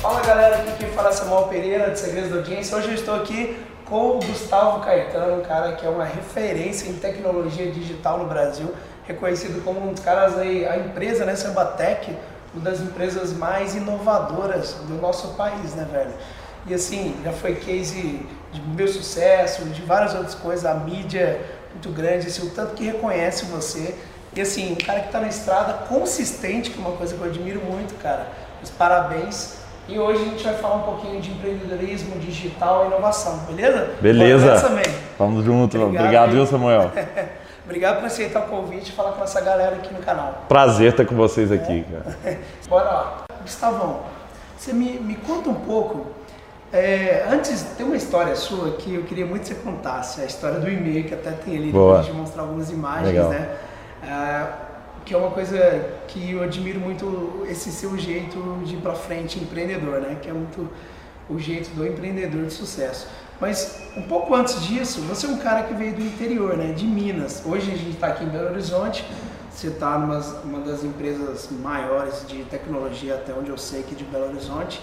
Fala galera, aqui quem fala é Samuel Pereira, de Segredos da Audiência. Hoje eu estou aqui com o Gustavo Caetano, um cara que é uma referência em tecnologia digital no Brasil, reconhecido como um dos caras aí, a empresa, né, Sambatec, uma das empresas mais inovadoras do nosso país, né, velho? E assim, já foi case de meu sucesso, de várias outras coisas, a mídia muito grande, assim, o tanto que reconhece você. E assim, um cara que está na estrada consistente, que é uma coisa que eu admiro muito, cara. Os parabéns. E hoje a gente vai falar um pouquinho de empreendedorismo digital e inovação, beleza? Beleza. Vamos junto. Obrigado, Obrigado viu, Samuel? Obrigado por aceitar o convite e falar com essa galera aqui no canal. Prazer estar com vocês aqui, cara. Bora lá. Gustavão, você me, me conta um pouco. É, antes, tem uma história sua que eu queria muito que você contasse. A história do e-mail, que até tem ali, depois de mostrar algumas imagens, Legal. né? É, que é uma coisa que eu admiro muito esse seu jeito de ir para frente empreendedor, né? Que é muito o jeito do empreendedor de sucesso. Mas um pouco antes disso, você é um cara que veio do interior, né? De Minas. Hoje a gente está aqui em Belo Horizonte. Você está numa uma das empresas maiores de tecnologia, até onde eu sei, aqui de Belo Horizonte.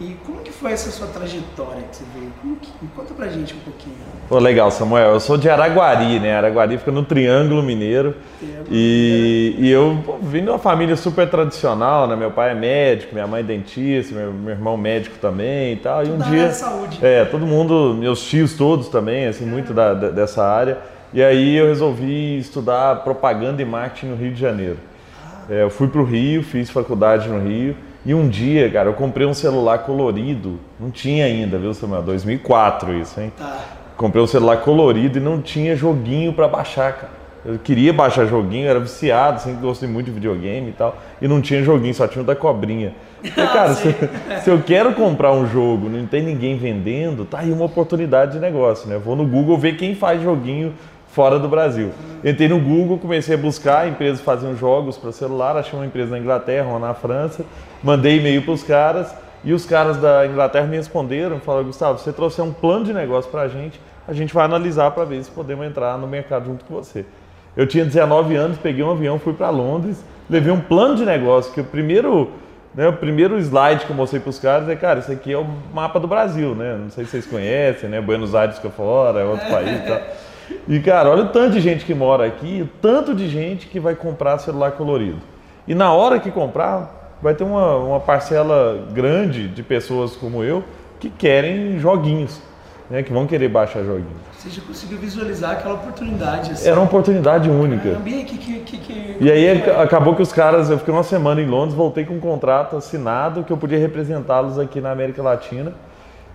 E como que foi essa sua trajetória que você veio? Que, conta pra gente um pouquinho. Pô, legal, Samuel. Eu sou de Araguari, né? Araguari fica no Triângulo Mineiro. Triângulo e, e eu pô, vim de uma família super tradicional, né? Meu pai é médico, minha mãe é dentista, meu, meu irmão médico também e tal. E um da dia. saúde. É, todo mundo, meus tios todos também, assim, muito da, da, dessa área. E aí eu resolvi estudar propaganda e marketing no Rio de Janeiro. Ah. É, eu fui pro Rio, fiz faculdade no Rio. E um dia, cara, eu comprei um celular colorido. Não tinha ainda, viu, Samuel? 2004 isso, hein? Tá. Comprei um celular colorido e não tinha joguinho para baixar, cara. Eu queria baixar joguinho, era viciado, sempre gostei muito de videogame e tal. E não tinha joguinho, só tinha o da cobrinha. Falei, cara, ah, se, se, eu quero comprar um jogo, não tem ninguém vendendo, tá aí uma oportunidade de negócio, né? vou no Google ver quem faz joguinho fora do Brasil. Entrei no Google, comecei a buscar empresas que faziam jogos para celular, achei uma empresa na Inglaterra, uma na França, mandei e-mail para os caras e os caras da Inglaterra me responderam, falaram, Gustavo, você trouxer um plano de negócio para a gente, a gente vai analisar para ver se podemos entrar no mercado junto com você. Eu tinha 19 anos, peguei um avião, fui para Londres, levei um plano de negócio, que o primeiro, né, o primeiro slide que eu mostrei para os caras é, cara, isso aqui é o mapa do Brasil, né? Não sei se vocês conhecem, né? Buenos Aires fica fora, é outro país e tal. E, cara, olha o tanto de gente que mora aqui, o tanto de gente que vai comprar celular colorido. E na hora que comprar, vai ter uma, uma parcela grande de pessoas como eu que querem joguinhos, né, que vão querer baixar joguinhos. Você já conseguiu visualizar aquela oportunidade? Assim. Era uma oportunidade única. Caramba, que, que, que, e aí acabou que os caras, eu fiquei uma semana em Londres, voltei com um contrato assinado que eu podia representá-los aqui na América Latina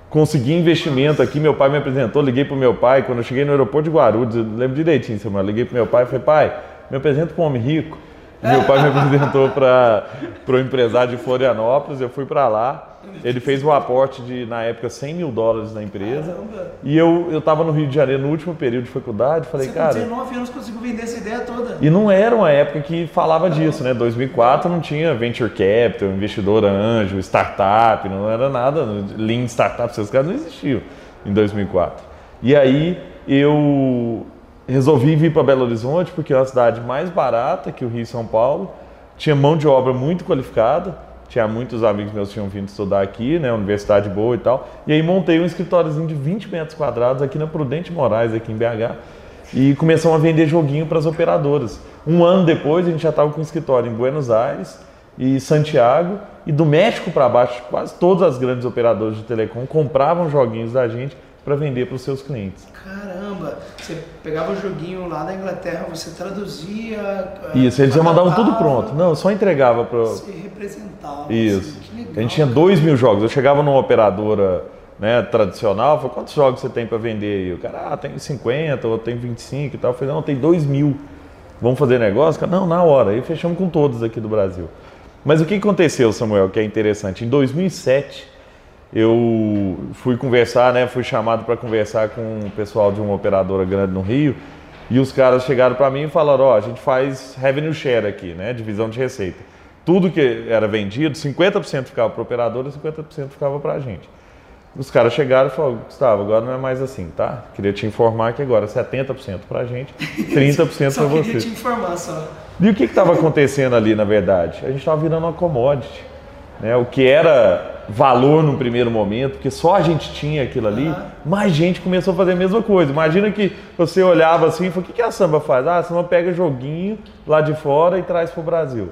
consegui investimento aqui, meu pai me apresentou, liguei para o meu pai, quando eu cheguei no aeroporto de Guarulhos, lembro direitinho, Samuel, liguei para meu pai e falei, pai, me apresenta para um homem rico. Meu pai me apresentou para o empresário de Florianópolis, eu fui para lá. Ele fez um aporte de, na época, 100 mil dólares na empresa. Caramba. E eu estava no Rio de Janeiro no último período de faculdade. Falei, Você cara. Com 19 anos conseguiu vender essa ideia toda. E não era uma época que falava disso, né? 2004 não tinha venture capital, investidor anjo, startup, não era nada. Lean startup, esses caras não existiam em 2004. E aí eu resolvi vir para Belo Horizonte porque é uma cidade mais barata que o Rio e São Paulo, tinha mão de obra muito qualificada, tinha muitos amigos meus que tinham vindo estudar aqui, né, universidade boa e tal, e aí montei um escritóriozinho de 20 metros quadrados aqui na Prudente Moraes, aqui em BH, e começamos a vender joguinho para as operadoras. Um ano depois a gente já estava com um escritório em Buenos Aires e Santiago, e do México para baixo, quase todas as grandes operadoras de telecom compravam joguinhos da gente para vender para os seus clientes. Caramba, você pegava o joguinho lá da Inglaterra, você traduzia. Eh, Isso, eles já mandavam tudo pronto. Não, só entregava para. Você representava. Isso. Assim, legal, a gente tinha dois mil jogos. Eu chegava numa operadora né, tradicional, falei, quantos jogos você tem para vender aí? O cara, ah, tem 50, ou tem 25 e tal. Eu falei, não, tem dois mil. Vamos fazer negócio? Não, na hora. Aí fechamos com todos aqui do Brasil. Mas o que aconteceu, Samuel, que é interessante? Em 2007 eu fui conversar, né? Fui chamado para conversar com o pessoal de uma operadora grande no Rio e os caras chegaram para mim e falaram: Ó, oh, a gente faz revenue share aqui, né? Divisão de receita. Tudo que era vendido, 50% ficava para o operador e 50% ficava para a gente. Os caras chegaram e falaram: Gustavo, agora não é mais assim, tá? Queria te informar que agora 70% para a gente, 30% para você. Queria te informar só. E o que estava acontecendo ali, na verdade? A gente estava virando uma commodity. Né, o que era valor no primeiro momento, porque só a gente tinha aquilo ali, uhum. mais gente começou a fazer a mesma coisa. Imagina que você olhava assim e falou, o que, que a samba faz? Ah, a samba pega joguinho lá de fora e traz para o Brasil.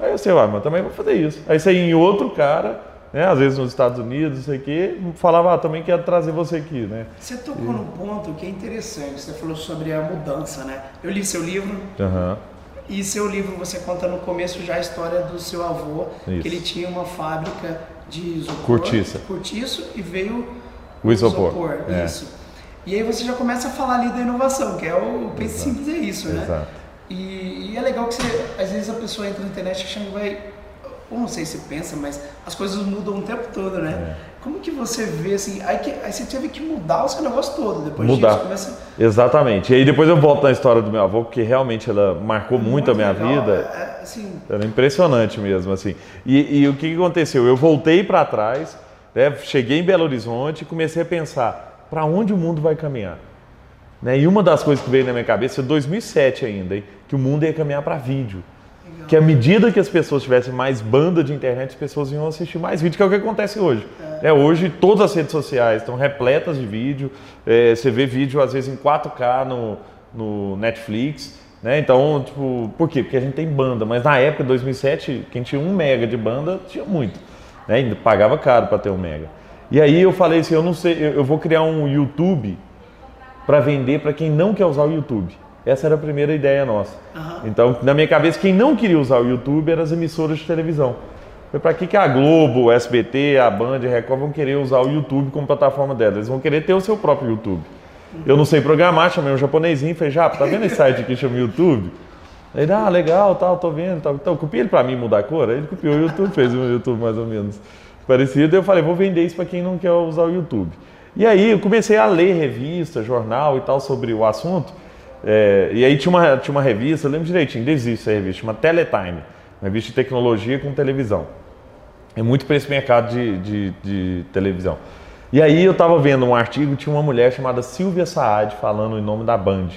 Aí você, ah, mas também vou fazer isso. Aí você ia em outro cara, né, às vezes nos Estados Unidos, não sei o quê, falava, ah, também quero trazer você aqui, né? Você tocou e... num ponto que é interessante, você falou sobre a mudança, né? Eu li seu livro, uhum. E seu livro você conta no começo já a história do seu avô, Isso. que ele tinha uma fábrica de isopor, cortiça, cortiço e veio o isopor. isopor é. Isso. E aí você já começa a falar ali da inovação, que é o pense simples é isso, né? Exato. E, e, é legal que você, às vezes a pessoa entra na internet achando que vai, ou não sei se pensa, mas as coisas mudam o tempo todo, né? É. Como que você vê assim? Aí, que, aí você teve que mudar o seu negócio todo depois mudar. disso. Começa... Exatamente. E aí depois eu volto na história do meu avô, porque realmente ela marcou muito, muito a minha legal. vida. É, é, assim... Era impressionante mesmo, assim. E, e o que, aconteceu? Eu voltei para trás, né, cheguei em Belo Horizonte e comecei a pensar para onde o mundo vai caminhar. Né? E uma das coisas que veio na minha cabeça, em 2007 ainda, hein, que o mundo ia caminhar para vídeo que à medida que as pessoas tivessem mais banda de internet, as pessoas iam assistir mais vídeo, que é o que acontece hoje. É. é hoje todas as redes sociais estão repletas de vídeo, é, você vê vídeo às vezes em 4K no, no Netflix, né? Então, tipo, por quê? Porque a gente tem banda, mas na época, 2007, quem tinha um mega de banda tinha muito, né? Ainda pagava caro para ter um mega. E aí eu falei assim, eu não sei, eu vou criar um YouTube para vender para quem não quer usar o YouTube. Essa era a primeira ideia nossa. Uhum. Então, na minha cabeça, quem não queria usar o YouTube eram as emissoras de televisão. Para que, que a Globo, o SBT, a Band, a Record vão querer usar o YouTube como plataforma delas? Eles vão querer ter o seu próprio YouTube. Uhum. Eu não sei programar, chamei um japonesinho, falei, já, tá vendo esse site aqui que chama YouTube? Ele, ah, legal, tal, tô vendo, tal. Então, copia ele para mim mudar a cor. Aí ele copiou o YouTube, fez um YouTube mais ou menos parecido. Eu falei, vou vender isso para quem não quer usar o YouTube. E aí eu comecei a ler revista, jornal e tal sobre o assunto. É, e aí tinha uma, tinha uma revista, eu lembro direitinho, existe essa revista, chama Teletime, uma revista de tecnologia com televisão. É muito para esse mercado de, de, de, televisão. E aí eu estava vendo um artigo, tinha uma mulher chamada Silvia Saad falando em nome da Band.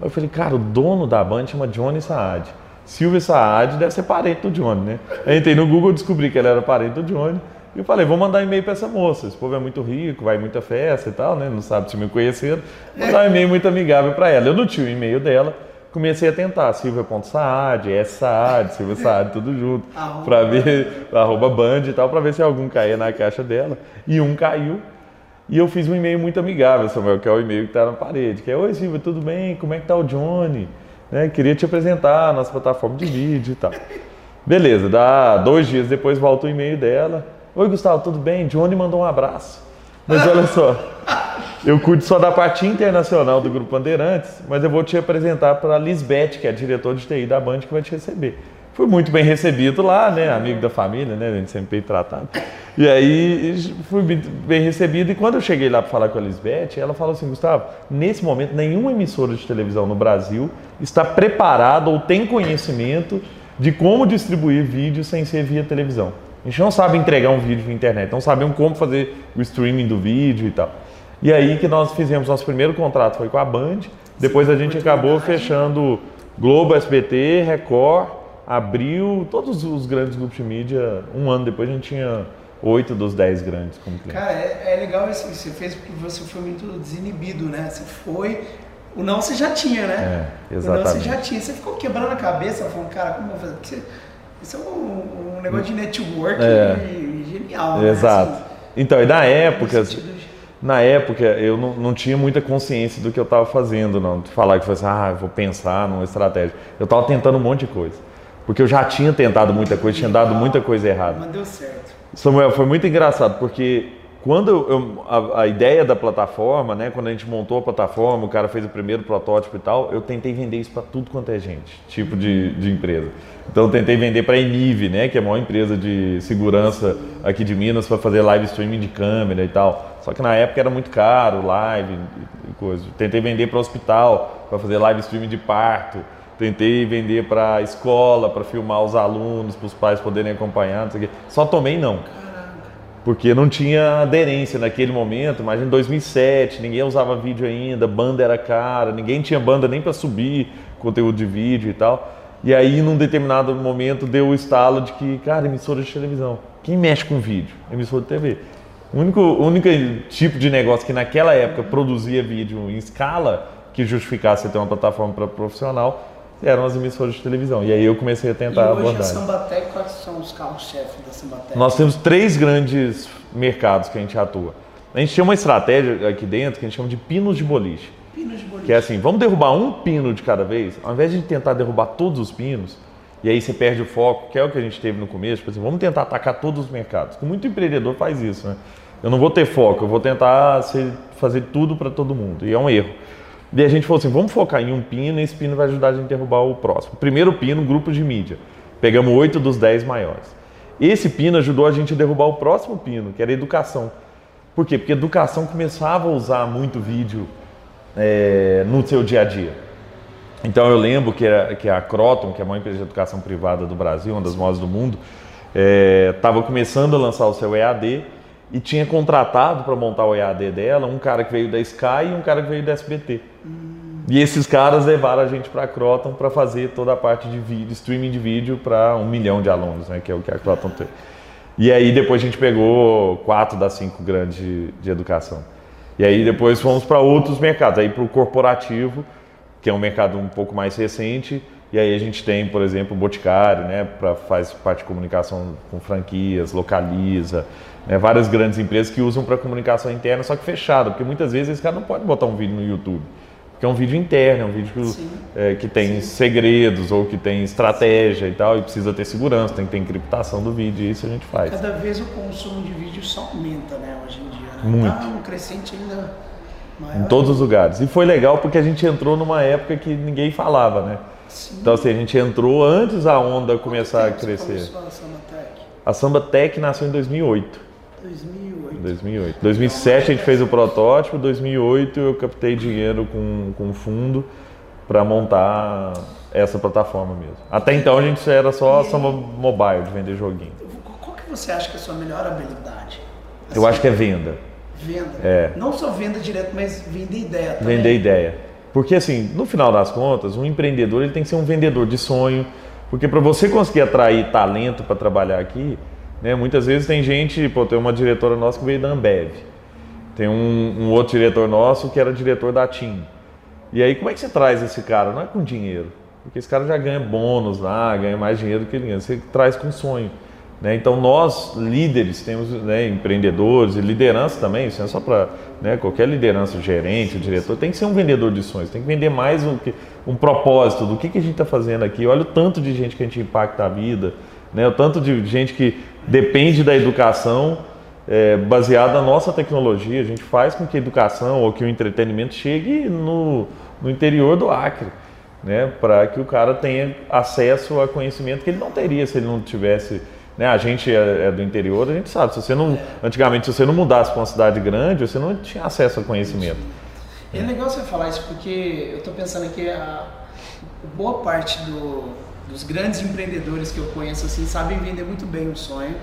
Eu falei, cara, o dono da Band chama Johnny Saad. Silvia Saad deve ser parente do Johnny, né? Eu entrei no Google descobri que ele era parente do Johnny. E eu falei, vou mandar e-mail para essa moça. Esse povo é muito rico, vai muita festa e tal, né? Não sabe se me conheceram. Vou mandar um e-mail muito amigável para ela. Eu não tinha o e-mail dela. Comecei a tentar, silvia.saad, S Saad, Silvia Saad, tudo junto, para ver, arroba band e tal, para ver se algum caía na caixa dela. E um caiu. E eu fiz um e-mail muito amigável, Samuel, que é o e-mail que está na parede, que é, oi Silvia, tudo bem? Como é que tá o Johnny? Né? Queria te apresentar a nossa plataforma de vídeo e tal. Beleza, dá dois dias depois volta o e-mail dela. Oi, Gustavo, tudo bem? Johnny mandou um abraço. Mas olha só, eu cuido só da parte internacional do Grupo Bandeirantes, mas eu vou te apresentar para a Lisbeth, que é a diretora de TI da Band, que vai te receber. Fui muito bem recebido lá, né? Amigo da família, né? A gente sempre bem tratado. E aí fui bem recebido. E quando eu cheguei lá para falar com a Lisbeth, ela falou assim: Gustavo, nesse momento, nenhuma emissora de televisão no Brasil está preparada ou tem conhecimento de como distribuir vídeo sem ser via televisão. A gente não sabe entregar um vídeo na internet, não sabemos como fazer o streaming do vídeo e tal. E aí que nós fizemos nosso primeiro contrato foi com a Band, depois a gente acabou fechando Globo, SBT, Record, Abril, todos os grandes grupos de mídia. Um ano depois a gente tinha oito dos dez grandes como cliente. Cara, é, é legal isso que você fez porque você foi muito desinibido, né? Você foi, o não você já tinha, né? É, exatamente. O não você já tinha. Você ficou quebrando a cabeça, falando, cara, como eu vou fazer? Porque você isso é um, um negócio de network é. genial. Né? Exato. Né? Assim, então, e na época, na época eu não, não, tinha muita consciência do que eu estava fazendo, não. De falar que foi assim, ah, vou pensar numa estratégia. Eu estava tentando um monte de coisa. Porque eu já tinha tentado muita coisa, tinha dado muita coisa errada. Mas deu certo. Samuel, foi muito engraçado, porque quando eu, a, a, ideia da plataforma, né, quando a gente montou a plataforma, o cara fez o primeiro protótipo e tal, eu tentei vender isso para tudo quanto é gente, tipo de, de empresa. Então tentei vender para a Enive, né, que é a maior empresa de segurança aqui de Minas, para fazer live streaming de câmera e tal. Só que na época era muito caro, live e coisa. Tentei vender para hospital, para fazer live streaming de parto. Tentei vender para escola, para filmar os alunos, para os pais poderem acompanhar, não sei o quê. Só tomei não porque não tinha aderência naquele momento. Imagina em 2007, ninguém usava vídeo ainda, banda era cara, ninguém tinha banda nem para subir conteúdo de vídeo e tal. E aí, num determinado momento, deu o estalo de que, cara, emissora de televisão. Quem mexe com vídeo? Emissora de TV. O único, o único tipo de negócio que naquela época produzia vídeo em escala que justificasse ter uma plataforma para profissional eram as emissoras de televisão. E aí eu comecei a tentar e hoje abordar. a Sambatec, quais são os carros-chefe da Sambatec? Nós temos três grandes mercados que a gente atua. A gente tem uma estratégia aqui dentro que a gente chama de pinos de boliche. Pinos de boliche. Que é assim, vamos derrubar um pino de cada vez, ao invés de tentar derrubar todos os pinos, e aí você perde o foco, que é o que a gente teve no começo, tipo assim, vamos tentar atacar todos os mercados. Muito empreendedor faz isso, né? Eu não vou ter foco, eu vou tentar fazer tudo para todo mundo. E é um erro. E a gente falou assim, vamos focar em um pino e esse pino vai ajudar a gente a derrubar o próximo. Primeiro pino, grupo de mídia. Pegamos oito dos dez maiores. Esse pino ajudou a gente a derrubar o próximo pino, que era educação. Por quê? Porque educação começava a usar muito vídeo é, no seu dia a dia. Então eu lembro que que a Croton, que é a maior empresa de educação privada do Brasil, uma das maiores do mundo, estava é, começando a lançar o seu EAD e tinha contratado para montar o EAD dela um cara que veio da Sky e um cara que veio da SBT. Hum. E esses caras levaram a gente para a Croton para fazer toda a parte de vídeo, streaming de vídeo para um milhão de alunos, né, que é o que a Croton tem. E aí depois a gente pegou quatro das cinco grandes de, de educação. E aí depois fomos para outros mercados, aí para o corporativo, que é um mercado um pouco mais recente, e aí a gente tem, por exemplo, o Boticário, né, para faz parte de comunicação com franquias, localiza, né, várias grandes empresas que usam para comunicação interna, só que fechada, porque muitas vezes esse cara não pode botar um vídeo no YouTube. Porque é um vídeo interno, é um vídeo que, é, que tem Sim. segredos ou que tem estratégia Sim. e tal, e precisa ter segurança, tem que ter encriptação do vídeo, e isso a gente faz. Cada vez o consumo de vídeo só aumenta, né, hoje em dia. Né? Muito. Tá um crescente ainda maior. Em todos os lugares. E foi legal porque a gente entrou numa época que ninguém falava, né? Sim. Então, assim, a gente entrou antes a onda começar a crescer. Você a Samba Tech? A Samba Tech nasceu em 2008. 2008. 2008. 2007 a gente fez o protótipo, 2008 eu captei dinheiro com, com fundo para montar essa plataforma mesmo. Até então a gente era só samba mobile, de vender joguinho. Qual que você acha que é a sua melhor habilidade? Assim, eu acho que é venda. Venda? É. Não só venda direto, mas vender ideia também. Vender ideia. Porque assim, no final das contas, um empreendedor ele tem que ser um vendedor de sonho, porque para você conseguir atrair talento para trabalhar aqui, né? Muitas vezes tem gente, pô, tem uma diretora nossa que veio da Ambev, tem um, um outro diretor nosso que era diretor da TIM. E aí como é que você traz esse cara? Não é com dinheiro, porque esse cara já ganha bônus lá, ganha mais dinheiro do que ele ganha. Você traz com sonho. Né? Então nós, líderes, temos né, empreendedores e liderança também, isso é só para né, qualquer liderança, gerente, diretor, tem que ser um vendedor de sonhos, tem que vender mais um, um propósito do que, que a gente está fazendo aqui. Olha o tanto de gente que a gente impacta a vida, né? o tanto de gente que depende da educação é, baseada na nossa tecnologia. A gente faz com que a educação ou que o entretenimento chegue no, no interior do Acre, né? para que o cara tenha acesso a conhecimento que ele não teria se ele não tivesse. Né? A gente é, é do interior, a gente sabe. Se você não, antigamente, se você não mudasse para uma cidade grande, você não tinha acesso a conhecimento. É legal você falar isso porque eu estou pensando aqui a boa parte do, dos grandes empreendedores que eu conheço assim sabem vender muito bem o sonho,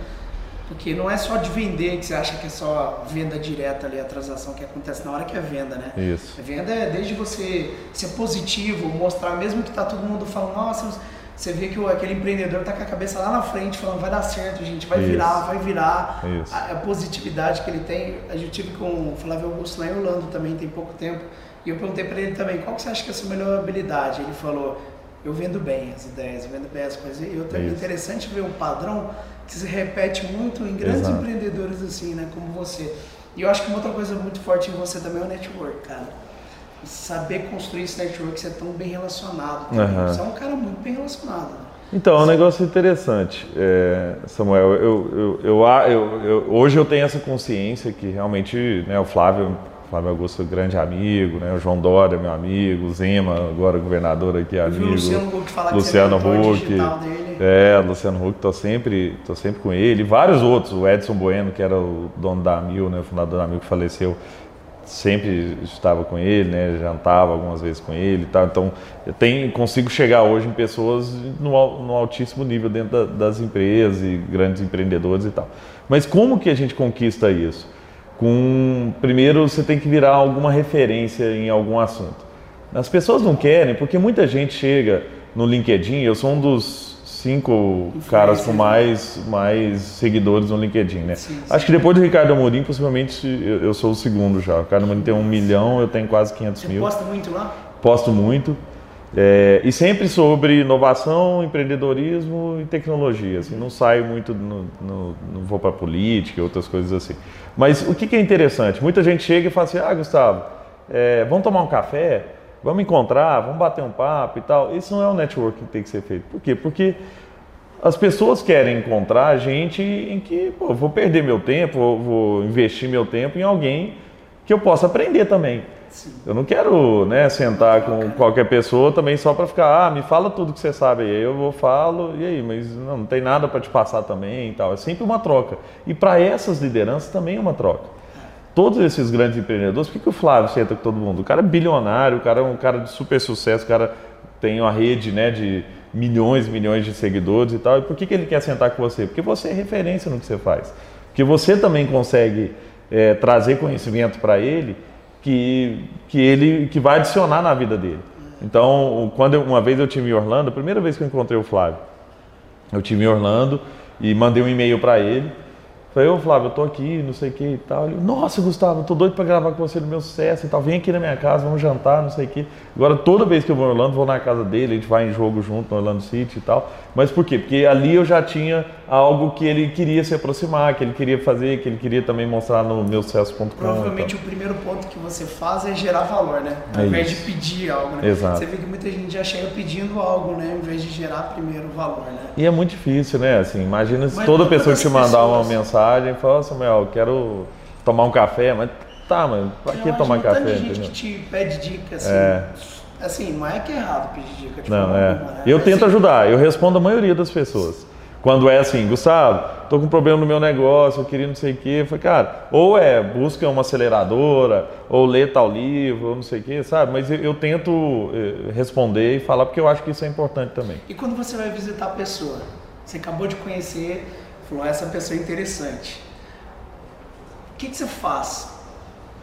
porque não é só de vender que você acha que é só venda direta ali, a transação que acontece na hora que é venda, né? Isso. A venda é desde você ser positivo, mostrar mesmo que tá todo mundo falando, nossa, você vê que aquele empreendedor tá com a cabeça lá na frente falando, vai dar certo, gente, vai Isso. virar, vai virar. A, a, positividade que ele tem. A gente tive com o Flávio Augusto lá em Orlando também, tem pouco tempo. E eu perguntei para ele também, qual que você acha que é a sua melhor habilidade? Ele falou, eu vendo bem as ideias, eu vendo bem as coisas. E é interessante ver um padrão que se repete muito em grandes Exato. empreendedores assim, né, como você. E eu acho que uma outra coisa muito forte em você também é o network, cara. Saber construir esse network, ser tão bem relacionado. Uhum. Você é um cara muito bem relacionado. Né? Então, é um negócio interessante, é, Samuel. Eu, eu, eu, hoje eu tenho essa consciência que realmente né, o Flávio Flávio Augusto, grande amigo, né? o João Dória, meu amigo, o Zema, agora governador aqui, amigo. O Luciano Huck falar Luciano que Huck, é, Luciano Huck, tô sempre, tô sempre com ele. E vários outros, o Edson Bueno, que era o dono da Amil, né? o fundador da Amil que faleceu, sempre estava com ele, né? jantava algumas vezes com ele e tal. Então, eu tenho, consigo chegar hoje em pessoas no, no altíssimo nível dentro da, das empresas e grandes empreendedores e tal. Mas como que a gente conquista isso? Com primeiro você tem que virar alguma referência em algum assunto. As pessoas não querem porque muita gente chega no LinkedIn, eu sou um dos cinco caras com mais, mais seguidores no LinkedIn, né? Sim, sim. Acho que depois do Ricardo Amorim, possivelmente eu, eu, sou o segundo já. O Ricardo Amorim tem um milhão, eu tenho quase 500 Você mil. Você posta muito lá? Posto muito. É, e sempre sobre inovação, empreendedorismo e tecnologia. Assim, não saio muito, no, no, não vou para política outras coisas assim. Mas o que, que, é interessante? Muita gente chega e fala assim: Ah, Gustavo, é, vamos tomar um café? Vamos encontrar, vamos bater um papo e tal. Isso não é o networking que tem que ser feito. Por quê? Porque as pessoas querem encontrar gente em que pô, vou perder meu tempo, vou, vou investir meu tempo em alguém que eu possa aprender também. Eu não quero né, sentar com qualquer pessoa também só para ficar, ah, me fala tudo que você sabe. aí eu vou, falo, e aí, mas não, não tem nada para te passar também e tal. É sempre uma troca. E para essas lideranças também é uma troca. Todos esses grandes empreendedores, por que, que o Flávio senta com todo mundo? O cara é bilionário, o cara é um cara de super sucesso, o cara tem uma rede né, de milhões e milhões de seguidores e tal. E por que, que ele quer sentar com você? Porque você é referência no que você faz. Porque você também consegue é, trazer conhecimento para ele que, que ele que vai adicionar na vida dele. Então, quando eu, uma vez eu tive em Orlando, a primeira vez que eu encontrei o Flávio, eu tive em Orlando e mandei um e-mail para ele Falei, ô Flávio, eu tô aqui, não sei o que e tal. Ele, Nossa, Gustavo, eu tô doido para gravar com você no meu sucesso e tal. Vem aqui na minha casa, vamos jantar, não sei o que. Agora, toda vez que eu vou em Orlando, vou na casa dele, a gente vai em jogo junto no Orlando City e tal. Mas por quê? Porque ali eu já tinha algo que ele queria se aproximar, que ele queria fazer, que ele queria também mostrar no meu sucesso.com. Provavelmente o primeiro ponto que você faz é gerar valor, né? Ao é invés isso. de pedir algo, né? Exato. Você vê que muita gente já chega pedindo algo, né? Ao invés de gerar primeiro valor, né? E é muito difícil, né? Assim, imagina se toda pessoa te mandar uma mensagem e falar, Samuel, quero tomar um café, mas tá, mas pra que tomar café? Tem gente que te pede dica, assim. É. Assim, não é que é errado pedir dica de Não, é. Alguma, né? Eu tento assim, ajudar, eu respondo a maioria das pessoas. Quando é assim, Gustavo, tô com um problema no meu negócio, eu queria não sei o quê. Eu falei, cara, ou é busca uma aceleradora, ou lê tal livro, ou não sei o quê, sabe? Mas eu, eu, tento eh, responder e falar porque eu acho que isso é importante também. E quando você vai visitar a pessoa, você acabou de conhecer, falou, essa pessoa é interessante que, que você faz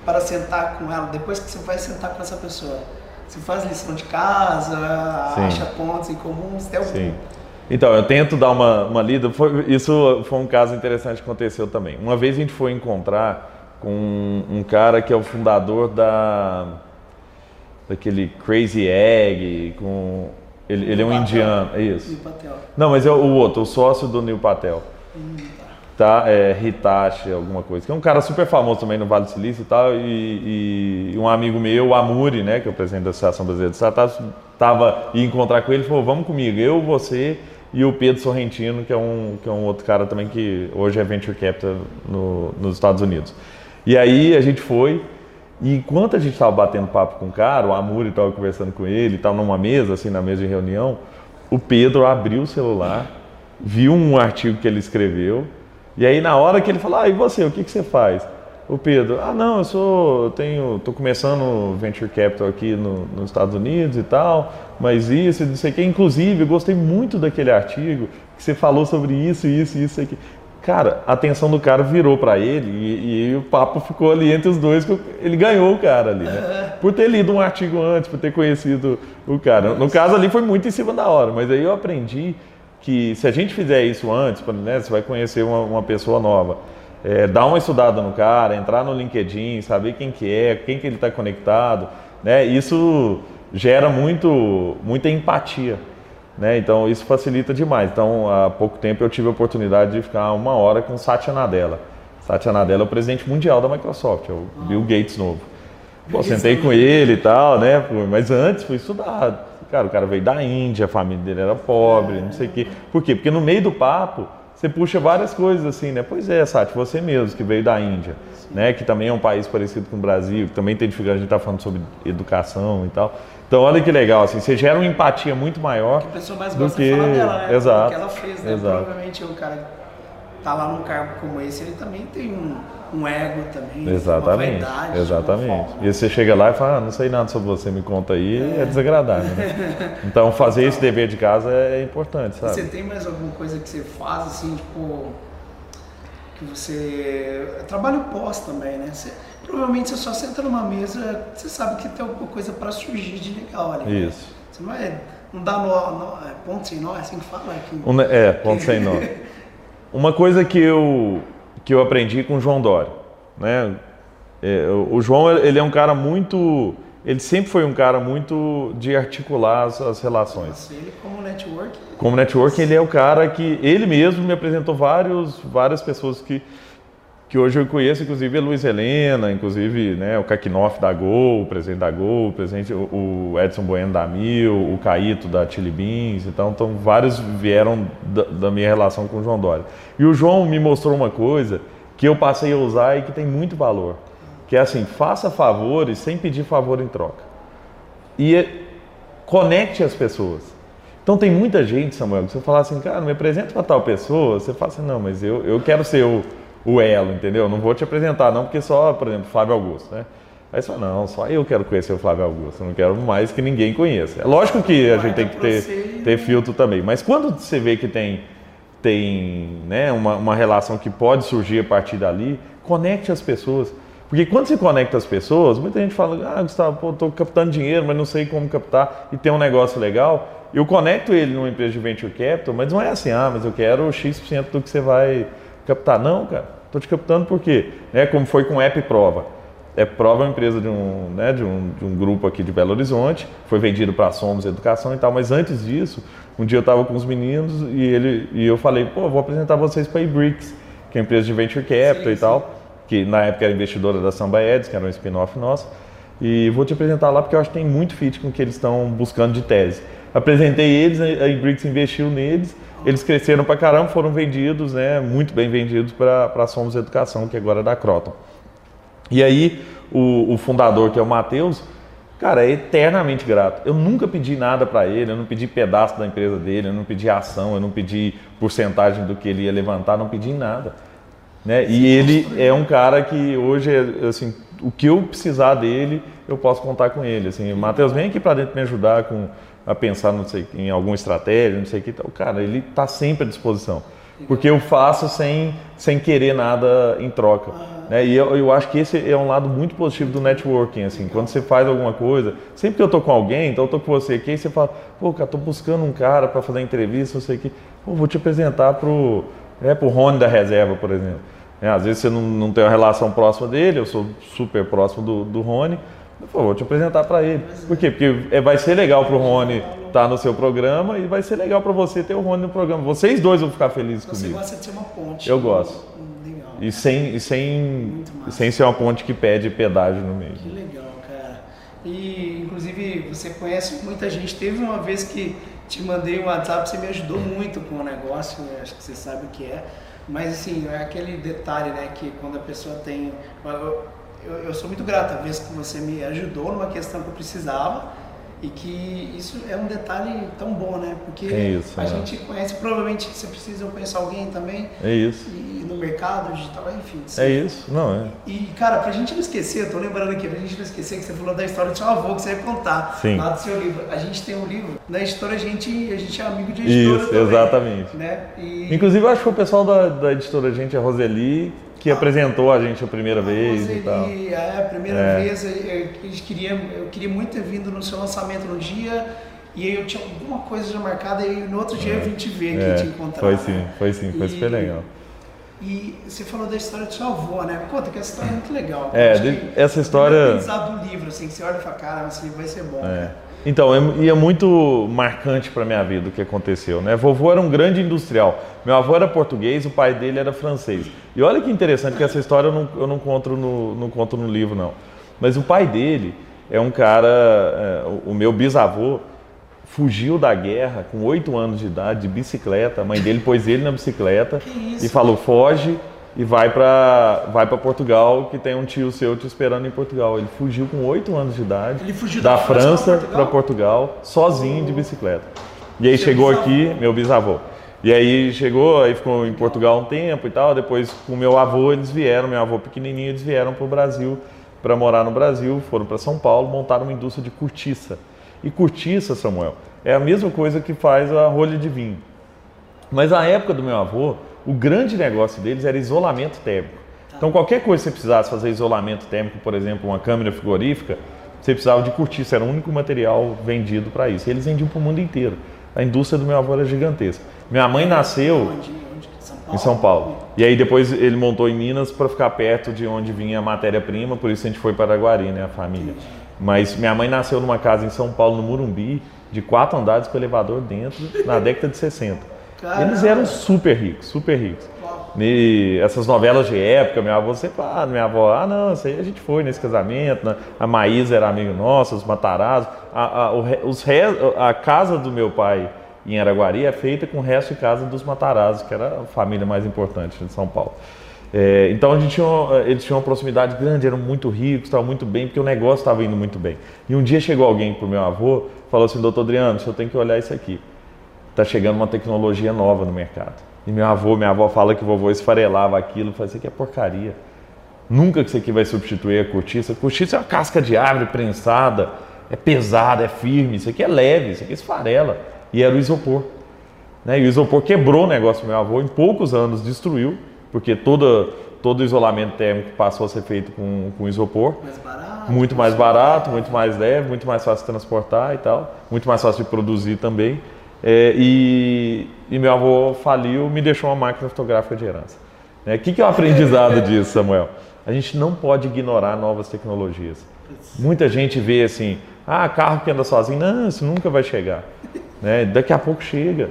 para sentar com ela depois que você vai sentar com essa pessoa? Você faz lição de casa, Sim. acha pontos em? Você tem algum... Sim. Então, eu tento dar uma, uma lida. Foi, isso foi um caso interessante que aconteceu também. Uma vez a gente foi encontrar com um, um cara que é o fundador da daquele Crazy Egg, com ele, ele é um Patel. indiano, é isso. Não, mas é o outro, o sócio do Neil Patel. Hum tá? É, Hitachi, alguma coisa. Que é um cara super famoso também no Vale do Silício e tal. E, e um amigo meu, o Amuri, né, que é o presidente da Associação Brasileira de Startups, tava ia encontrar com ele e falou: vamos comigo, eu, você e o Pedro Sorrentino, que é um, que é um outro cara também que hoje é Venture Capital no, nos Estados Unidos. E aí a gente foi. E enquanto a gente estava batendo papo com o cara, o Amuri estava conversando com ele, estava numa mesa, assim, na mesa de reunião, o Pedro abriu o celular, viu um artigo que ele escreveu, e aí na hora que ele falou, ah, e você, o que, que você faz? O Pedro, ah não, eu sou, eu tenho, tô começando venture capital aqui no, nos Estados Unidos e tal, mas isso, não sei o que. Inclusive, eu gostei muito daquele artigo que você falou sobre isso, isso, isso aqui. Cara, a atenção do cara virou para ele e, e, o papo ficou ali entre os dois, ele ganhou o cara ali, né? Por ter lido um artigo antes, por ter conhecido o cara. No caso ali foi muito em cima da hora, mas aí eu aprendi que se a gente fizer isso antes, né, você vai conhecer uma, uma pessoa nova, é, dar uma estudada no cara, entrar no LinkedIn, saber quem que é, quem que ele está conectado, né, isso gera muito, muita empatia. Né? Então isso facilita demais. Então há pouco tempo eu tive a oportunidade de ficar uma hora com Satya Nadella. Satya Nadella é o presidente mundial da Microsoft, é o Bill Gates novo. Pô, sentei com ele e tal, né? Mas antes fui estudar Cara, o cara veio da Índia, a família dele era pobre, não sei o quê. Por quê? Porque no meio do papo, você puxa várias coisas assim, né? Pois é, Sati, você mesmo que veio da Índia, Sim. né? Que também é um país parecido com o Brasil, que também tem dificuldade, a gente tá falando sobre educação e tal. Então, olha que legal, assim, você gera uma empatia muito maior. Que a pessoa mais gosta do que... de falar dela, né? Exato. O que ela fez, né? Exato. Provavelmente o cara tá lá num cargo como esse, ele também tem um um ego também, exatamente, uma vaidade. Exatamente. E você chega lá e fala, ah, não sei nada sobre você, me conta aí, é, é desagradável. Né? Então fazer esse dever de casa é importante, sabe? Você tem mais alguma coisa que você faz assim, tipo, que você. Trabalho pós também, né? Você, provavelmente você só senta numa mesa, você sabe que tem alguma coisa para surgir de legal ali. Né? Isso. Você não vai não dá nó, nó é, ponto sem nó, é assim que fala aqui. É, ponto sem nó. Uma coisa que eu, que eu aprendi com o João Dória, né? É, o João, ele é um cara muito... Ele sempre foi um cara muito de articular as, as relações. Nossa, ele como network... Como network, ele é o cara que... Ele mesmo me apresentou vários, várias pessoas que que hoje eu conheço, inclusive a Luiz Helena, inclusive né, o Kakinoff da Gol, o presidente da Gol, o, presidente, o Edson Bueno da Mil, o Caíto da Chili Beans, então, então vários vieram da, da, minha relação com o João Dória. E o João me mostrou uma coisa que eu passei a usar e que tem muito valor, que é assim, faça favores sem pedir favor em troca. E é, conecte as pessoas. Então tem muita gente, Samuel, que você falar assim, cara, me apresenta para tal pessoa, você fala assim, não, mas eu, eu quero ser o o elo, entendeu? Não vou te apresentar, não, porque só, por exemplo, Flávio Augusto, né? Aí você fala, não, só eu quero conhecer o Flávio Augusto, não quero mais que ninguém conheça. É lógico que a gente tem que ter, ter filtro também, mas quando você vê que tem, tem né, uma, uma relação que pode surgir a partir dali, conecte as pessoas. Porque quando você conecta as pessoas, muita gente fala, ah, Gustavo, pô, estou captando dinheiro, mas não sei como captar, e tem um negócio legal. Eu conecto ele numa empresa de venture capital, mas não é assim, ah, mas eu quero X% do que você vai captar. Não, cara. Estou te captando porque, né, como foi com App Prova. App Prova é uma empresa de um, né, de um, de um grupo aqui de Belo Horizonte, foi vendido para a Somos Educação e tal, mas antes disso, um dia eu estava com os meninos e, ele, e eu falei, pô, vou apresentar vocês para a eBricks, que é uma empresa de Venture Capital sim, e tal, que na época era investidora da Samba Eds, que era um spin-off nosso, e vou te apresentar lá porque eu acho que tem muito fit com o que eles estão buscando de tese. Apresentei eles, a eBricks investiu neles, eles cresceram para caramba, foram vendidos, né, muito bem vendidos para a Somos Educação, que agora é da Croton. E aí, o, o fundador, que é o Matheus, cara, é eternamente grato. Eu nunca pedi nada para ele, eu não pedi pedaço da empresa dele, eu não pedi ação, eu não pedi porcentagem do que ele ia levantar, não pedi nada. Né? E ele é um cara que hoje, assim, o que eu precisar dele, eu posso contar com ele. Assim, Matheus, vem aqui para dentro me ajudar com a pensar não sei, em alguma estratégia, não sei o que tal. Cara, ele está sempre à disposição. Porque eu faço sem, sem querer nada em troca. Né? E eu, eu acho que esse é um lado muito positivo do networking. Assim, quando você faz alguma coisa, sempre que eu estou com alguém, então eu estou com você aqui, aí você fala, pô, cara, estou buscando um cara para fazer entrevista, não sei o que. Pô, vou te apresentar para o é, pro Rony da reserva, por exemplo. É, às vezes você não, não tem uma relação próxima dele, eu sou super próximo do, do Rony. Eu falei, vou te apresentar para ele. Por quê? Porque é, vai ser legal para o Rony estar tá no seu programa e vai ser legal para você ter o Rony no programa. Vocês dois vão ficar felizes você comigo. Você gosta de ser uma ponte. Eu gosto. Legal. E sem, e sem, sem ser uma ponte que pede pedágio no meio. Que legal, cara. E, inclusive, você conhece muita gente. Teve uma vez que te mandei um WhatsApp, você me ajudou muito com o negócio, acho que você sabe o que é. Mas, assim, é aquele detalhe, né, que quando a pessoa tem eu, eu sou muito grato a vez que você me ajudou numa questão que eu precisava e que isso é um detalhe tão bom, né? Porque é isso, a é. gente conhece, provavelmente você precisa conhecer alguém também. É isso. E no mercado digital, enfim. É isso, não é. E, cara, pra gente não esquecer, eu tô lembrando aqui, pra gente não esquecer que você falou da história do seu avô, que você ia contar Sim. lá do seu livro. A gente tem um livro, na editora a gente, a gente é amigo de editora Isso, também, exatamente. Né? E... Inclusive, eu acho que o pessoal da, da editora a gente, a Roseli, que apresentou a gente a primeira vez e tal. É, a primeira é. vez eu, queria, eu queria muito ter vindo no seu lançamento no dia e aí eu tinha alguma coisa já marcada e no outro dia é. eu vim te ver aqui, é. te encontrar. Foi sim, foi sim, foi e, super legal. E você falou da história do seu avô, né? Conta que essa história é muito legal. É, de, essa história... É do livro, assim, que você olha e fala, cara, esse livro vai ser bom. É. Então, é, e é muito marcante para minha vida o que aconteceu, né? Vovô era um grande industrial. Meu avô era português, o pai dele era francês. E olha que interessante que essa história eu não, eu não, conto, no, não conto no livro, não. Mas o pai dele é um cara, é, o meu bisavô fugiu da guerra com oito anos de idade, de bicicleta. A mãe dele pôs ele na bicicleta e falou, foge e vai para vai para Portugal, que tem um tio seu te esperando em Portugal. Ele fugiu com oito anos de idade da, da, França para Portugal? Portugal? sozinho de bicicleta. E aí Seu chegou bisavô. aqui, meu bisavô. E aí chegou, aí ficou em Portugal um tempo e tal. Depois com meu avô eles vieram, meu avô pequenininho, eles vieram para o Brasil para morar no Brasil, foram para São Paulo, montaram uma indústria de cortiça. E cortiça, Samuel, é a mesma coisa que faz a rolha de vinho. Mas na época do meu avô, o grande negócio deles era isolamento térmico. Então, qualquer coisa que você precisasse fazer isolamento térmico, por exemplo, uma câmera frigorífica, você precisava de cortiça, era o único material vendido para isso. E eles vendiam para o mundo inteiro. A indústria do meu avô era gigantesca. Minha mãe nasceu em São Paulo. E aí depois ele montou em Minas para ficar perto de onde vinha a matéria-prima, por isso a gente foi para Araguari, né, a família. Mas minha mãe nasceu numa casa em São Paulo, no Morumbi, de quatro andares com elevador dentro, na década de 60. Caramba. Eles eram super ricos, super ricos. E essas novelas de época, minha avó sempre fala, minha avó, ah não, isso aí a gente foi nesse casamento, né? a Maísa era amigo nosso, os Matarazzo, a, a, os, a casa do meu pai em Araguari é feita com o resto de casa dos Matarazzo, que era a família mais importante de São Paulo. É, então a gente tinha, eles tinham uma proximidade grande, eram muito ricos, estavam muito bem, porque o negócio estava indo muito bem. E um dia chegou alguém para o meu avô, falou assim, doutor Adriano, o senhor tem que olhar isso aqui. Está chegando uma tecnologia nova no mercado. E meu avô, minha avó fala que o vovô esfarelava aquilo, fazia isso aqui é porcaria. Nunca que isso aqui vai substituir a cortiça. A cortiça é uma casca de árvore prensada, é pesada, é firme, isso aqui é leve, isso aqui esfarela. E era o isopor. Né? E o isopor quebrou o negócio do meu avô, em poucos anos destruiu, porque toda, todo o isolamento térmico passou a ser feito com, com isopor. Mais barato, muito mais barato, muito mais leve, muito mais fácil de transportar e tal, muito mais fácil de produzir também. É, e, e, meu avô faliu, me deixou uma máquina fotográfica de herança. O né? que, que é o aprendizado disso, Samuel? A gente não pode ignorar novas tecnologias. Muita gente vê assim, ah, carro que anda sozinho, não, isso nunca vai chegar. Né? Daqui a pouco chega.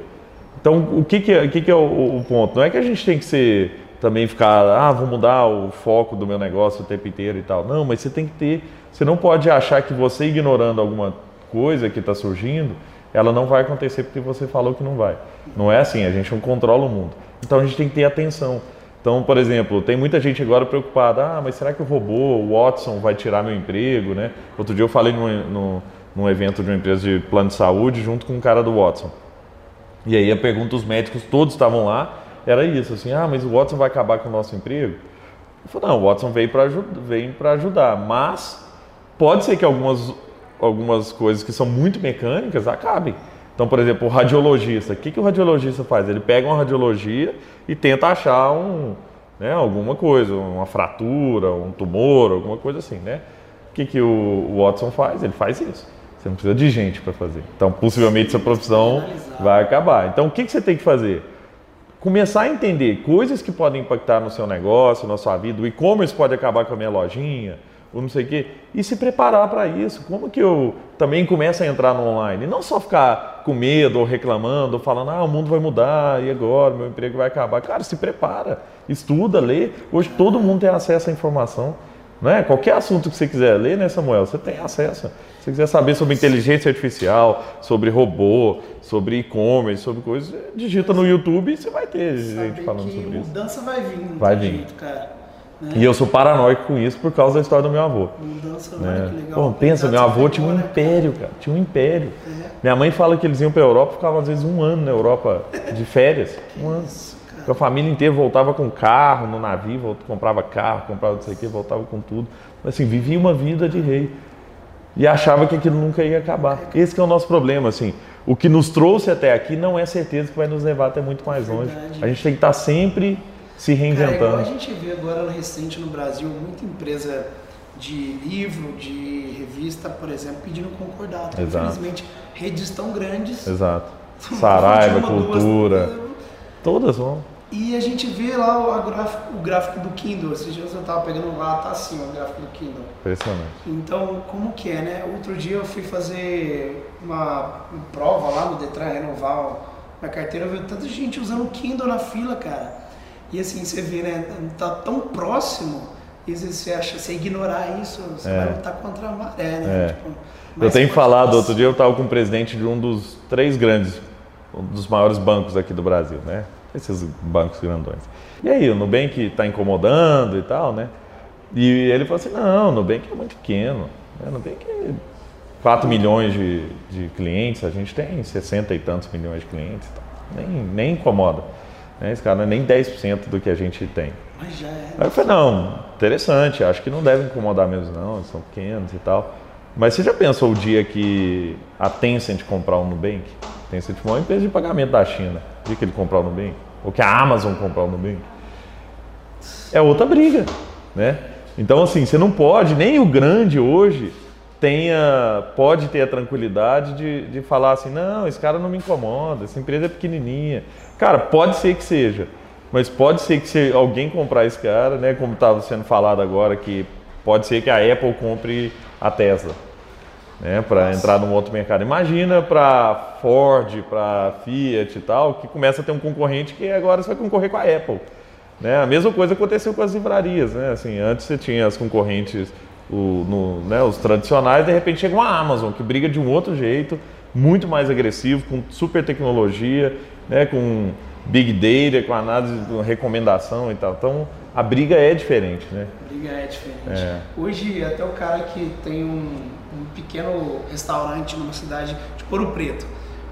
Então, o que, que, é, o, que, que é o, o, ponto? Não é que a gente tem que ser também ficar, ah, vou mudar o foco do meu negócio o tempo inteiro e tal. Não, mas você tem que ter, você não pode achar que você ignorando alguma coisa que está surgindo, ela não vai acontecer porque você falou que não vai. Não é assim, a gente não controla o mundo. Então a gente tem que ter atenção. Então, por exemplo, tem muita gente agora preocupada, ah, mas será que o robô, o Watson, vai tirar meu emprego, né? Outro dia eu falei num, num, num evento de uma empresa de plano de saúde junto com um cara do Watson. E aí a pergunta, os médicos todos estavam lá, era isso, assim, ah, mas o Watson vai acabar com o nosso emprego? Eu falei, não, o Watson veio para ajudar, mas pode ser que algumas algumas coisas que são muito mecânicas acabem. Então, por exemplo, o radiologista, o que, que o radiologista faz? Ele pega uma radiologia e tenta achar um, né, alguma coisa, uma fratura, um tumor, alguma coisa assim, né? O que, que o Watson faz? Ele faz isso. Você não precisa de gente para fazer. Então, possivelmente, essa profissão vai acabar. Então, o que, que você tem que fazer? Começar a entender coisas que podem impactar no seu negócio, na sua vida. O e-commerce pode acabar com a minha lojinha ou não sei o quê, e se preparar para isso. Como que eu também começo a entrar no online? Não só ficar com medo ou reclamando, ou falando, ah, o mundo vai mudar, e agora, meu emprego vai acabar. Cara, se prepara, estuda, lê. Hoje todo mundo tem acesso à informação. Não é? Qualquer assunto que você quiser ler, né, Samuel? Você tem acesso. Se você quiser saber sobre inteligência artificial, sobre robô, sobre e-commerce, sobre coisas, digita no YouTube e você vai ter gente falando sobre isso. Mudança vai vir, vai vir. Jeito, cara. Né? E eu sou paranoico com isso por causa da história do meu avô. Mudança, né? que legal. Pô, pensa, meu avô tinha um império, cara. Tinha um império. É. Minha mãe fala que eles iam para a Europa, ficavam às vezes um ano na Europa de férias. um ano. a família inteira voltava com carro no navio, comprava carro, comprava não sei o que, voltava com tudo. Mas assim, vivia uma vida de rei. E achava que aquilo nunca ia acabar. Esse é o nosso problema, assim. O que nos trouxe até aqui não é certeza que vai nos levar até muito mais longe. A gente tem que estar sempre se reinventando. Cara, a gente vê agora recente no Brasil muita empresa de livro, de revista, por exemplo, pedindo concordado. Exato. Infelizmente, redes tão grandes. Exato. Saraiva, Cultura. Duas, todas vão. E a gente vê lá o gráfico, o gráfico do Kindle. Esses dias eu estava pegando lá, tá assim o gráfico do Kindle. Impressionante. Então, como que é, né? Outro dia eu fui fazer uma, uma prova lá no Detran renovar a carteira, eu vi tanta gente usando o Kindle na fila, cara. E assim, você vê, né? Tá tão próximo, e você acha, você ignorar isso, você é. vai lutar contra a maré, né? É. Tipo, eu tenho falado, outro dia eu estava com o presidente de um dos três grandes, um dos maiores bancos aqui do Brasil, né? Esses bancos grandões. E aí, o Nubank está incomodando e tal, né? E ele falou assim, não, o Nubank é muito pequeno. Né? Nubank é 4 milhões de, de clientes, a gente tem 60 e tantos milhões de clientes. Nem, nem incomoda. Né? Esse cara não é nem 10% do que a gente tem. Mas já é. Aí eu falei, não, interessante, acho que não deve incomodar mesmo não, são pequenos e tal. Mas você já pensou o dia que a Tencent comprar o Nubank? Tencent é uma empresa de pagamento da China. O dia que ele comprar o Nubank? Ou que a Amazon comprar o Nubank? É outra briga, né? Então assim, você não pode, nem o grande hoje tenha, pode ter a tranquilidade de, de falar assim, não, esse cara não me incomoda, essa empresa é pequenininha. Cara, pode ser que seja, mas pode ser que se alguém comprar esse cara, né, como estava sendo falado agora, que pode ser que a Apple compre a Tesla, né, para entrar num outro mercado. Imagina para Ford, para Fiat e tal, que começa a ter um concorrente que agora você vai concorrer com a Apple. Né? A mesma coisa aconteceu com as livrarias, né? Assim, antes você tinha as concorrentes, o, no, né, os tradicionais, de repente chega uma Amazon que briga de um outro jeito, muito mais agressivo, com super tecnologia, né, com big data, com análise, com recomendação e tal. Então a briga é diferente, né? A briga é diferente. É. Hoje até o cara que tem um, um pequeno restaurante numa cidade de Ouro Preto,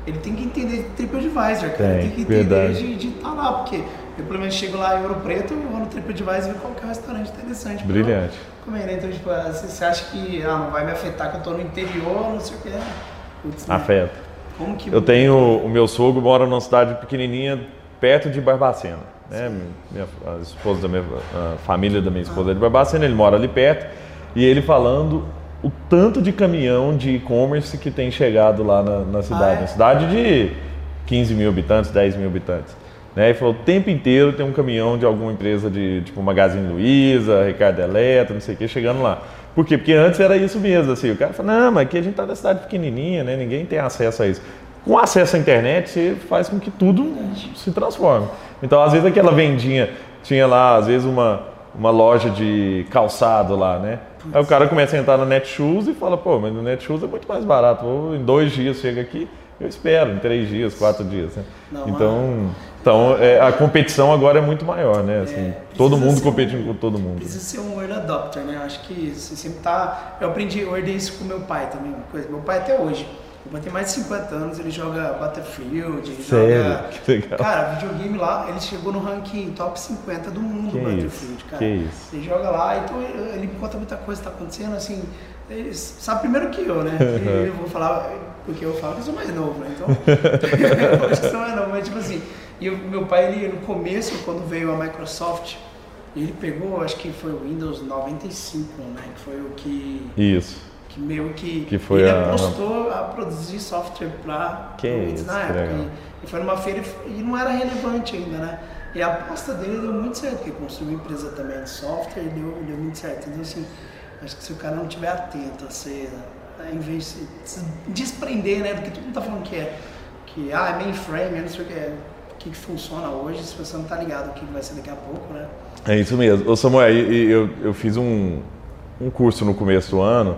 ele tem que entender de TripAdvisor, cara. Tem, tem que entender de estar tá lá, porque eu pelo menos chego lá em Ouro Preto, eu vou no TripAdvisor e ver qual que é o restaurante interessante. Brilhante. Comer, né? Então, tipo, você acha que ah, não vai me afetar que eu tô no interior, não sei o que. Putz, né? Como que... Eu tenho, o meu sogro mora numa cidade pequenininha, perto de Barbacena. Né? Minha, a esposa da minha, a família da minha esposa ah. é de Barbacena, ele mora ali perto. E ele falando o tanto de caminhão de e-commerce que tem chegado lá na, na cidade. Ah, é? cidade de 15 mil habitantes, 10 mil habitantes. Né? E falou, o tempo inteiro tem um caminhão de alguma empresa de tipo Magazine Luiza, Ricardo Eletro, não sei o que, chegando lá. Por quê? Porque antes era isso mesmo, assim, o cara fala, não, mas aqui a gente está na cidade pequenininha, né? ninguém tem acesso a isso. Com acesso à internet, você faz com que tudo se transforme. Então, às vezes aquela vendinha, tinha lá, às vezes uma, uma loja de calçado lá, né? Aí o cara começa a entrar no Netshoes e fala, pô, mas no Netshoes é muito mais barato, em dois dias chega aqui, eu espero, em três dias, quatro dias. Né? Não, então, então é, a competição agora é muito maior, né? Assim, é, todo mundo competindo um, com todo mundo. Precisa ser um early adopter, né? Acho que você sempre tá. Eu aprendi, eu herdei isso com meu pai também, uma coisa. Meu pai até hoje. Meu pai tem mais de 50 anos, ele joga Battlefield, ele Sério? joga. Que legal. Cara, videogame lá, ele chegou no ranking top 50 do mundo que Battlefield, isso? cara. Que isso? Ele joga lá, então ele me conta muita coisa que tá acontecendo, assim. Ele sabe primeiro que eu, né? eu vou falar, porque eu falo que eu sou mais novo, né? Então, eu acho que sou mais novo, mas tipo assim, e o meu pai, ele, no começo, quando veio a Microsoft, ele pegou, acho que foi o Windows 95, né? Que foi o que. Isso. Que meio que. que foi ele a... apostou a produzir software para Windows isso, na época. E, e foi numa feira e não era relevante ainda, né? E a aposta dele deu muito certo, porque construiu uma empresa também de software e deu, deu muito certo. Então, assim, acho que se o cara não estiver atento a ser em vez de se desprender né, do que todo mundo está falando que é, que ah, é mainframe, não sei o que é, que, que funciona hoje, se você não está ligado o que vai ser daqui a pouco, né? É isso mesmo. Ô Samuel, eu, eu fiz um, um curso no começo do ano,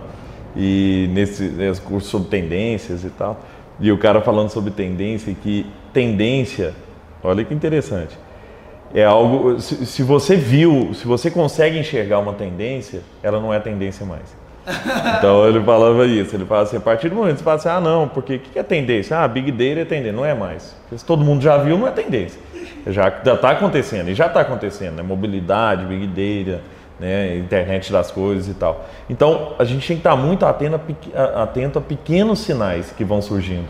e nesse, nesse curso sobre tendências e tal, e o cara falando sobre tendência, que tendência, olha que interessante, é algo, se, se você viu, se você consegue enxergar uma tendência, ela não é tendência mais. Então ele falava isso, ele falava assim, a partir do momento que você fala assim, ah não, porque o que é tendência? Ah, Big Data é tendência, não é mais. Se todo mundo já viu, não é tendência. Já está acontecendo, e já está acontecendo, né? Mobilidade, Big Data, né? internet das coisas e tal. Então a gente tem que estar muito atento a, atento a pequenos sinais que vão surgindo.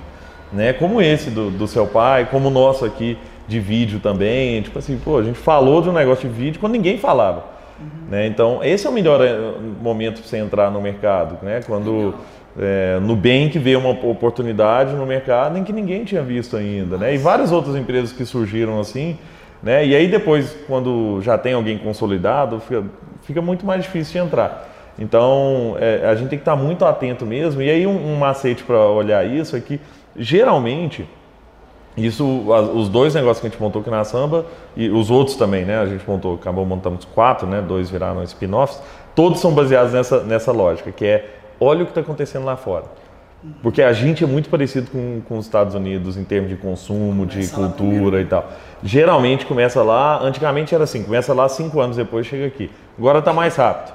Né? Como esse do, do seu pai, como o nosso aqui de vídeo também. Tipo assim, pô, a gente falou de um negócio de vídeo quando ninguém falava. Uhum. Né? Então, esse é o melhor eh, momento para você entrar no mercado, né? quando é, Nubank vê uma oportunidade no mercado em que ninguém tinha visto ainda. Né? E várias outras empresas que surgiram assim. Né? E aí depois, quando já tem alguém consolidado, fica, fica muito mais difícil de entrar. Então, é, a gente tem que estar muito atento mesmo. E aí, um, um macete para olhar isso é que, geralmente, isso, os dois negócios que a gente montou aqui na Samba e os outros também, né? A gente montou, acabou montando quatro, né? Dois viraram spin-offs. Todos são baseados nessa, nessa lógica, que é olha o que está acontecendo lá fora. Porque a gente é muito parecido com, com os Estados Unidos em termos de consumo, de cultura e tal. Geralmente começa lá, antigamente era assim, começa lá cinco anos depois chega aqui. Agora está mais rápido.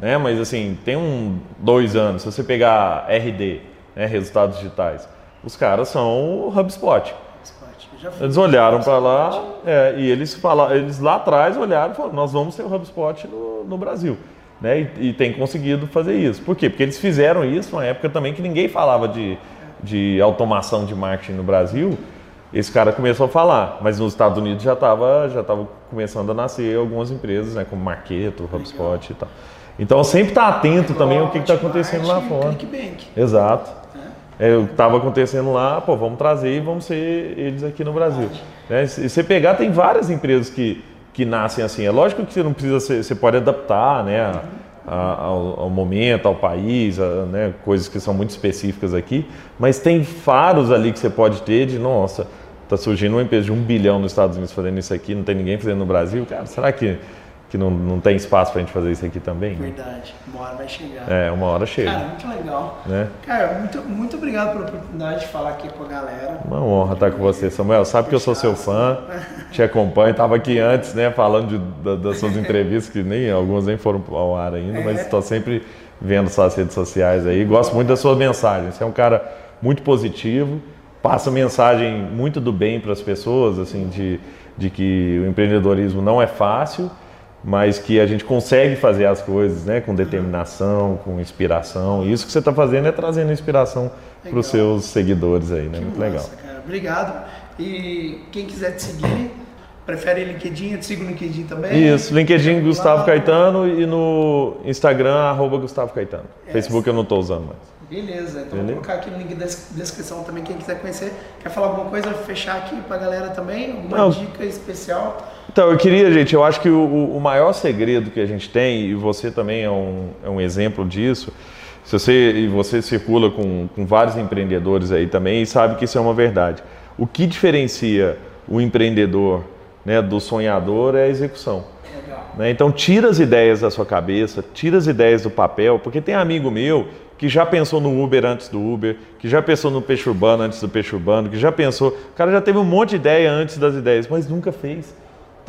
É. Né? Mas assim, tem um dois anos, se você pegar RD, né? resultados digitais, os caras são o HubSpot. Eles olharam para lá é, e eles falaram, eles lá atrás olharam e falaram, nós vamos ter o HubSpot no, no Brasil. Né? E, e tem conseguido fazer isso. Por quê? Porque eles fizeram isso numa época também que ninguém falava de, de automação de marketing no Brasil. Esse cara começou a falar, mas nos Estados Unidos já estava já tava começando a nascer algumas empresas, né, como Marketo, HubSpot Legal. e tal. Então sempre está atento também ao que está acontecendo lá fora. Exato. É, o que estava acontecendo lá, pô, vamos trazer e vamos ser eles aqui no Brasil. Né? Se você pegar, tem várias empresas que, que nascem assim. É lógico que você não precisa ser, você pode adaptar, né? A, a, ao, ao, momento, ao país, a, né, coisas que são muito específicas aqui, mas tem faros ali que você pode ter de, nossa, está surgindo uma empresa de um bilhão nos Estados Unidos fazendo isso aqui, não tem ninguém fazendo no Brasil, cara, será que que não, não tem espaço para a gente fazer isso aqui também. Verdade, uma hora vai chegar. É, uma hora chega. Cara, muito legal. Né? Cara, muito, muito obrigado pela oportunidade de falar aqui com a galera. Uma honra estar com você, Samuel. Sabe que eu sou seu fã, te acompanho, estava aqui antes, né, falando de, da, das suas entrevistas, que nem algumas nem foram ao ar ainda, é. mas estou sempre vendo suas redes sociais aí. Gosto muito da sua mensagem. Você é um cara muito positivo, passa mensagem muito do bem para as pessoas, assim, de, de que o empreendedorismo não é fácil mas que a gente consegue fazer as coisas né, com determinação, com inspiração. E isso que você está fazendo é trazendo inspiração para os seus seguidores aí, né? Que Muito massa, legal. Cara. Obrigado. E quem quiser te seguir, prefere LinkedIn, eu te sigo no LinkedIn também. Isso, LinkedIn Gustavo Caetano e no Instagram, arroba Gustavo Caetano. É, Facebook eu não estou usando mais. Beleza, então Beleza? vou colocar aqui no link da descrição também, quem quiser conhecer. Quer falar alguma coisa, fechar aqui para a galera também? Alguma Não. dica especial? Então, eu queria, gente, eu acho que o, o maior segredo que a gente tem, e você também é um, é um exemplo disso, se você, e você circula com, com vários empreendedores aí também e sabe que isso é uma verdade. O que diferencia o empreendedor né, do sonhador é a execução. Né? Então, tira as ideias da sua cabeça, tira as ideias do papel, porque tem amigo meu que já pensou no Uber antes do Uber, que já pensou no peixe urbano antes do peixe urbano, que já pensou. O cara já teve um monte de ideia antes das ideias, mas nunca fez.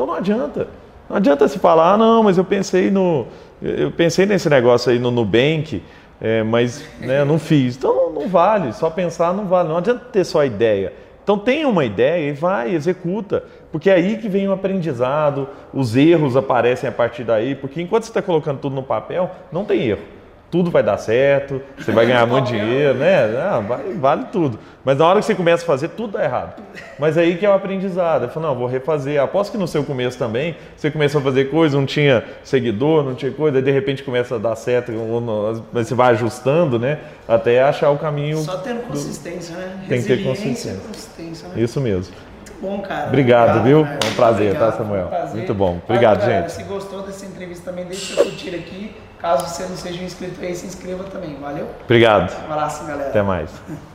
Então não adianta. Não adianta se falar, ah, não, mas eu pensei no. Eu pensei nesse negócio aí no Nubank, é, mas né, não fiz. Então não, não vale, só pensar não vale. Não adianta ter só a ideia. Então tenha uma ideia e vai, executa. Porque é aí que vem o aprendizado, os erros aparecem a partir daí, porque enquanto você está colocando tudo no papel, não tem erro tudo vai dar certo, você vai ganhar muito dinheiro, né? Ah, vale, vale, tudo. Mas na hora que você começa a fazer, tudo dá errado. Mas aí que é o aprendizado. Eu falo, não, vou refazer. Aposto que no seu começo também, você começou a fazer coisa, não tinha seguidor, não tinha coisa, aí de repente começa a dar certo, mas você vai ajustando, né? Até achar o caminho. Só tendo consistência, do... né? Tem que ter consistência. consistência né? Isso mesmo bom, cara. Obrigado, Obrigado viu? Cara. É um prazer, tá, Obrigado, tá, Samuel? Um prazer. Muito bom. Obrigado, gente. Se gostou dessa entrevista também, deixa seu curtir aqui. Caso você não seja inscrito aí, se inscreva também. Valeu? Obrigado. Um abraço, galera. Até mais.